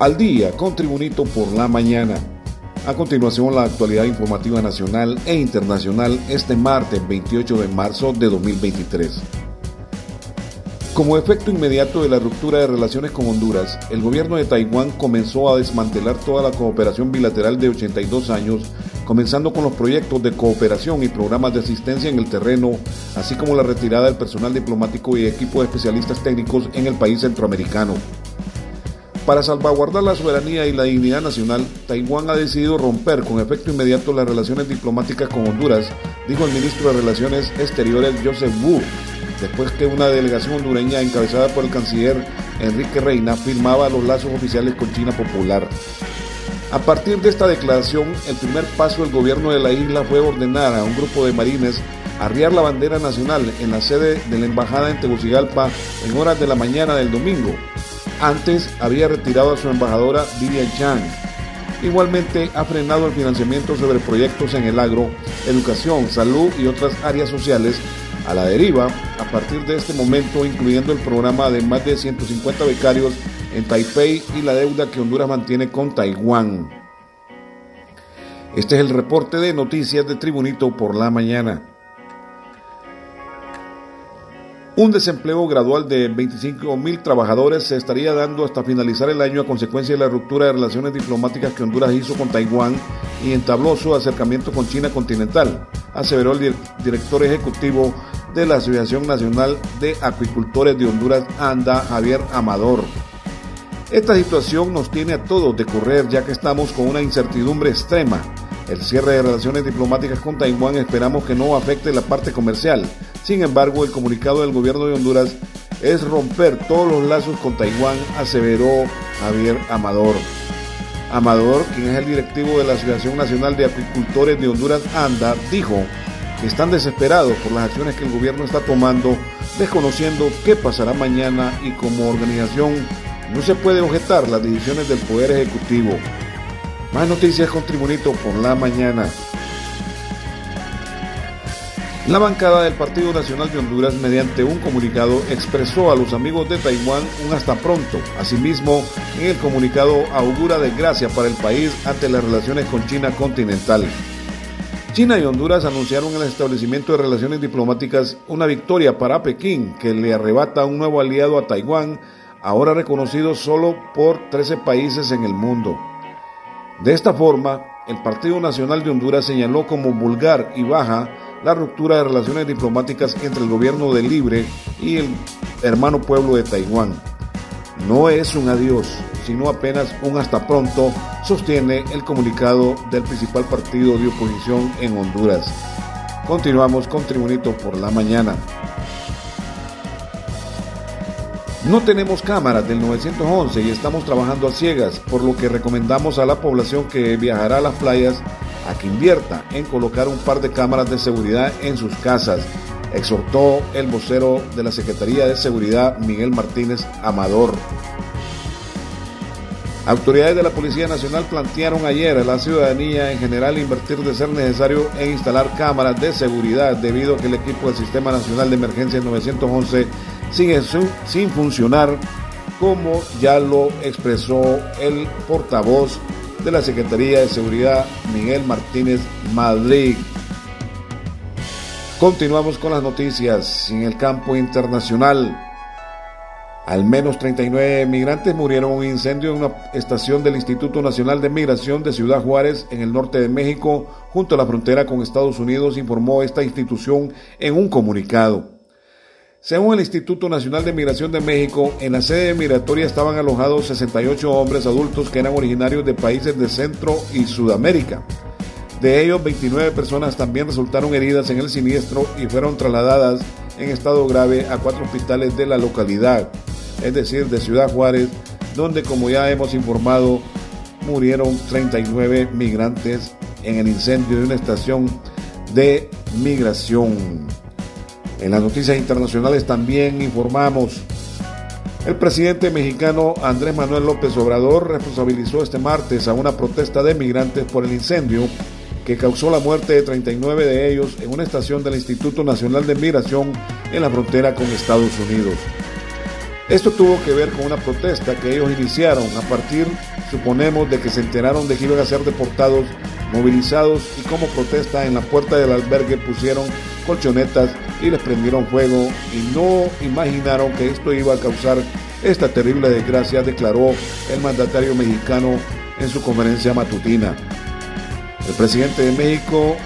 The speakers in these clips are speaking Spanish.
Al día con Tribunito por la mañana. A continuación, la actualidad informativa nacional e internacional este martes 28 de marzo de 2023. Como efecto inmediato de la ruptura de relaciones con Honduras, el gobierno de Taiwán comenzó a desmantelar toda la cooperación bilateral de 82 años, comenzando con los proyectos de cooperación y programas de asistencia en el terreno, así como la retirada del personal diplomático y equipo de especialistas técnicos en el país centroamericano. Para salvaguardar la soberanía y la dignidad nacional, Taiwán ha decidido romper con efecto inmediato las relaciones diplomáticas con Honduras, dijo el ministro de Relaciones Exteriores Joseph Wu, después que una delegación hondureña encabezada por el canciller Enrique Reina firmaba los lazos oficiales con China Popular. A partir de esta declaración, el primer paso del gobierno de la isla fue ordenar a un grupo de marines arriar la bandera nacional en la sede de la embajada en Tegucigalpa en horas de la mañana del domingo. Antes había retirado a su embajadora Vivian Chang. Igualmente ha frenado el financiamiento sobre proyectos en el agro, educación, salud y otras áreas sociales a la deriva a partir de este momento, incluyendo el programa de más de 150 becarios en Taipei y la deuda que Honduras mantiene con Taiwán. Este es el reporte de noticias de Tribunito por la mañana. Un desempleo gradual de 25 mil trabajadores se estaría dando hasta finalizar el año a consecuencia de la ruptura de relaciones diplomáticas que Honduras hizo con Taiwán y entabló su acercamiento con China continental, aseveró el director ejecutivo de la Asociación Nacional de Acuicultores de Honduras, ANDA, Javier Amador. Esta situación nos tiene a todos de correr ya que estamos con una incertidumbre extrema. El cierre de relaciones diplomáticas con Taiwán esperamos que no afecte la parte comercial. Sin embargo, el comunicado del gobierno de Honduras es romper todos los lazos con Taiwán, aseveró Javier Amador. Amador, quien es el directivo de la Asociación Nacional de Acuicultores de Honduras, ANDA, dijo que están desesperados por las acciones que el gobierno está tomando, desconociendo qué pasará mañana y como organización no se puede objetar las decisiones del Poder Ejecutivo. Más noticias con Tribunito por la mañana. La bancada del Partido Nacional de Honduras, mediante un comunicado, expresó a los amigos de Taiwán un hasta pronto. Asimismo, en el comunicado augura desgracia para el país ante las relaciones con China continental. China y Honduras anunciaron el establecimiento de relaciones diplomáticas una victoria para Pekín que le arrebata un nuevo aliado a Taiwán, ahora reconocido solo por 13 países en el mundo. De esta forma, el Partido Nacional de Honduras señaló como vulgar y baja la ruptura de relaciones diplomáticas entre el gobierno de Libre y el hermano pueblo de Taiwán. No es un adiós, sino apenas un hasta pronto, sostiene el comunicado del principal partido de oposición en Honduras. Continuamos con Tribunito por la mañana. No tenemos cámaras del 911 y estamos trabajando a ciegas, por lo que recomendamos a la población que viajará a las playas a que invierta en colocar un par de cámaras de seguridad en sus casas, exhortó el vocero de la Secretaría de Seguridad Miguel Martínez Amador. Autoridades de la Policía Nacional plantearon ayer a la ciudadanía en general invertir de ser necesario en instalar cámaras de seguridad debido a que el equipo del Sistema Nacional de Emergencia 911 sigue sin funcionar como ya lo expresó el portavoz de la Secretaría de Seguridad, Miguel Martínez Madrid. Continuamos con las noticias en el campo internacional. Al menos 39 migrantes murieron en un incendio en una estación del Instituto Nacional de Migración de Ciudad Juárez, en el norte de México, junto a la frontera con Estados Unidos, informó esta institución en un comunicado. Según el Instituto Nacional de Migración de México, en la sede migratoria estaban alojados 68 hombres adultos que eran originarios de países de Centro y Sudamérica. De ellos, 29 personas también resultaron heridas en el siniestro y fueron trasladadas en estado grave a cuatro hospitales de la localidad. es decir, de Ciudad Juárez, donde como ya hemos informado, murieron 39 migrantes en el incendio de una estación de migración. En las noticias internacionales también informamos, el presidente mexicano Andrés Manuel López Obrador responsabilizó este martes a una protesta de migrantes por el incendio que causó la muerte de 39 de ellos en una estación del Instituto Nacional de Migración en la frontera con Estados Unidos. Esto tuvo que ver con una protesta que ellos iniciaron a partir, suponemos, de que se enteraron de que iban a ser deportados, movilizados y como protesta en la puerta del albergue pusieron colchonetas y les prendieron fuego y no imaginaron que esto iba a causar esta terrible desgracia, declaró el mandatario mexicano en su conferencia matutina. El presidente de México,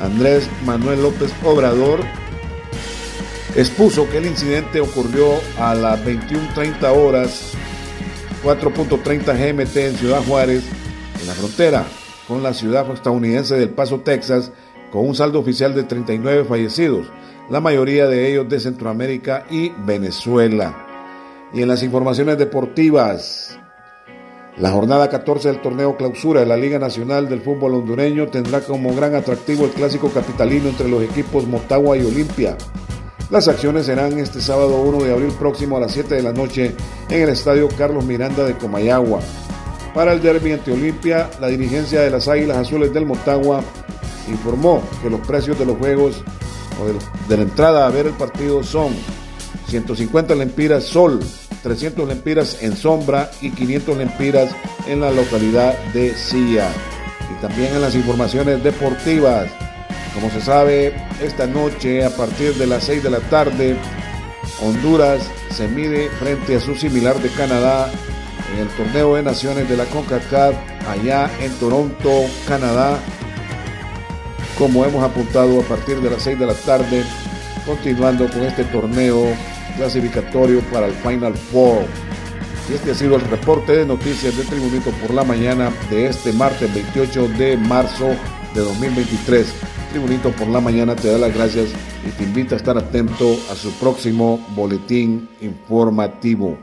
Andrés Manuel López Obrador, expuso que el incidente ocurrió a las 21.30 horas, 4.30 GMT en Ciudad Juárez, en la frontera con la ciudad estadounidense del Paso, Texas, con un saldo oficial de 39 fallecidos, la mayoría de ellos de Centroamérica y Venezuela. Y en las informaciones deportivas, la jornada 14 del torneo clausura de la Liga Nacional del Fútbol Hondureño tendrá como gran atractivo el clásico capitalino entre los equipos Motagua y Olimpia. Las acciones serán este sábado 1 de abril próximo a las 7 de la noche en el Estadio Carlos Miranda de Comayagua. Para el derby ante Olimpia, la dirigencia de las Águilas Azules del Motagua informó que los precios de los juegos o de, la entrada a ver el partido son 150 lempiras sol, 300 lempiras en sombra y 500 lempiras en la localidad de Silla. Y también en las informaciones deportivas, como se sabe, esta noche a partir de las 6 de la tarde, Honduras se mide frente a su similar de Canadá en el torneo de naciones de la CONCACAF allá en Toronto, Canadá. Como hemos apuntado a partir de las 6 de la tarde, continuando con este torneo clasificatorio para el Final Four. Y este ha sido el reporte de noticias de Tribunito por la mañana de este martes 28 de marzo de 2023. Tribunito por la mañana te da las gracias y te invita a estar atento a su próximo boletín informativo.